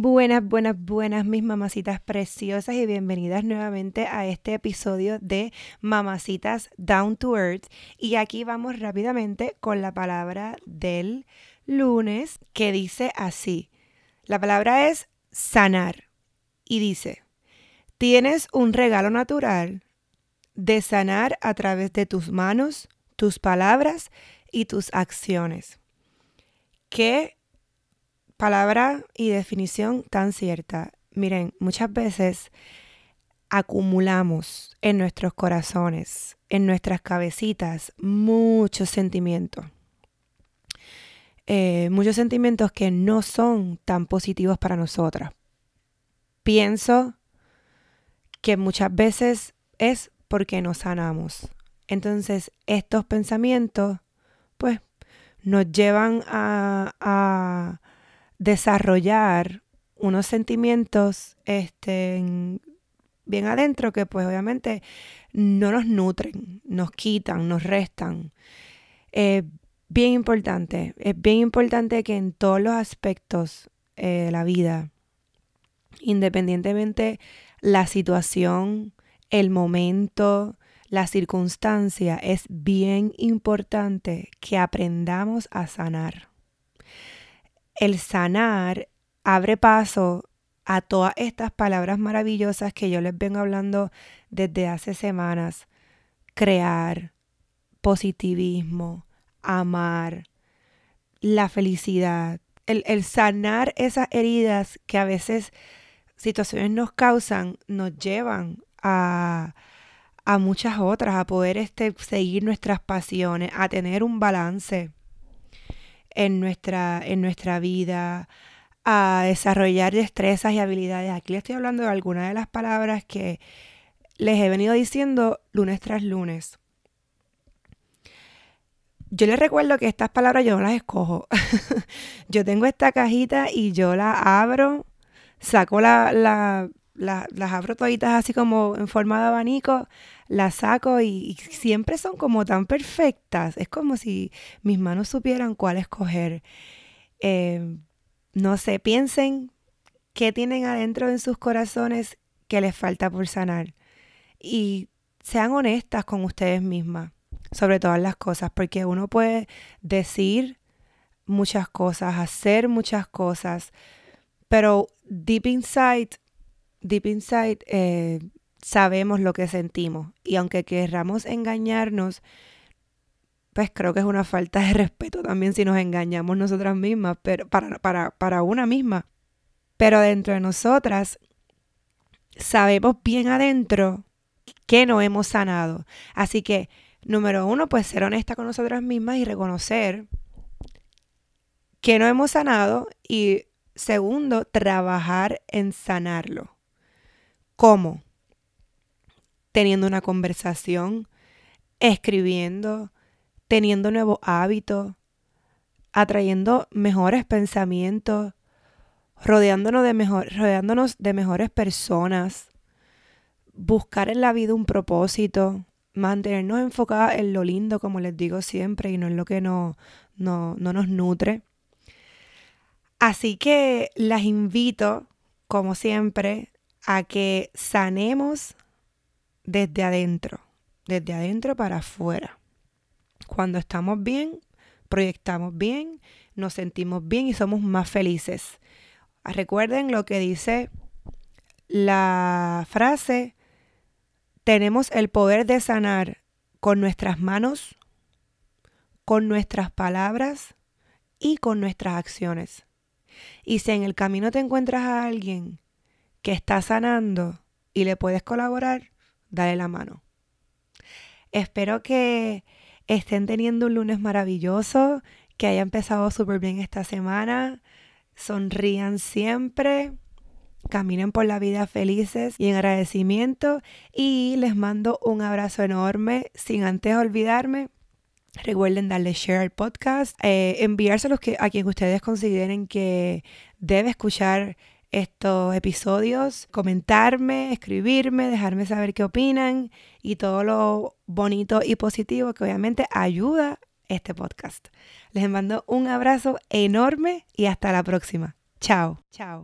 Buenas, buenas, buenas, mis mamacitas preciosas y bienvenidas nuevamente a este episodio de Mamacitas Down to Earth. Y aquí vamos rápidamente con la palabra del lunes que dice así. La palabra es sanar y dice, tienes un regalo natural de sanar a través de tus manos, tus palabras y tus acciones. ¿Qué palabra y definición tan cierta. Miren, muchas veces acumulamos en nuestros corazones, en nuestras cabecitas, muchos sentimientos. Eh, muchos sentimientos que no son tan positivos para nosotras. Pienso que muchas veces es porque nos sanamos. Entonces, estos pensamientos, pues, nos llevan a desarrollar unos sentimientos este, bien adentro que pues obviamente no nos nutren, nos quitan, nos restan. Eh, bien importante, es bien importante que en todos los aspectos eh, de la vida, independientemente la situación, el momento, la circunstancia, es bien importante que aprendamos a sanar el sanar abre paso a todas estas palabras maravillosas que yo les vengo hablando desde hace semanas. Crear, positivismo, amar, la felicidad, el, sanar esas heridas que a veces situaciones nos causan, nos llevan a, a muchas otras, a poder este, seguir nuestras pasiones, a tener un balance en nuestra, en nuestra vida, a desarrollar destrezas y habilidades. Aquí les estoy hablando de algunas de las palabras que les he venido diciendo lunes tras lunes. Yo les recuerdo que estas palabras yo no las escojo. yo tengo esta cajita y yo la abro, saco la, las abro toditas así como en forma de abanico, las saco y, siempre son como tan perfectas. Es como si mis manos supieran cuál escoger. Eh, no sé, piensen qué tienen adentro en sus corazones que les falta por sanar. Y sean honestas con ustedes mismas sobre todas las cosas, porque uno puede decir muchas cosas, hacer muchas cosas, pero deep inside, deep inside, eh, sabemos lo que sentimos. Y aunque querramos engañarnos, pues creo que es una falta de respeto también si nos engañamos nosotras mismas, pero para, para, para una misma. Pero dentro de nosotras, sabemos bien adentro que no hemos sanado. Así que, número uno, pues ser honesta con nosotras mismas y reconocer que no hemos sanado. Y segundo, trabajar en sanarlo. ¿Cómo? Teniendo una conversación, escribiendo, teniendo nuevos hábitos, atrayendo mejores pensamientos, rodeándonos de, mejor, rodeándonos de mejores personas, buscar en la vida un propósito, mantenernos enfocados en lo lindo, como les digo siempre, y no en lo que no, no, no nos nutre. Así que las invito, como siempre, a que sanemos desde adentro, desde adentro para afuera. Cuando estamos bien, proyectamos bien, nos sentimos bien y somos más felices. Recuerden lo que dice la frase, tenemos el poder de sanar con nuestras manos, con nuestras palabras y con nuestras acciones. Y si en el camino te encuentras a alguien que está sanando y le puedes colaborar, dale la mano. Espero que estén teniendo un lunes maravilloso, que haya empezado súper bien esta semana. Sonrían siempre, caminen por la vida felices y en agradecimiento. Y les mando un abrazo enorme, sin antes olvidarme. Recuerden darle share al podcast, eh, enviárselos a quien ustedes consideren que debe escuchar estos episodios, comentarme, escribirme, dejarme saber qué opinan y todo lo bonito y positivo que obviamente ayuda este podcast. Les mando un abrazo enorme y hasta la próxima. Chao. Chao.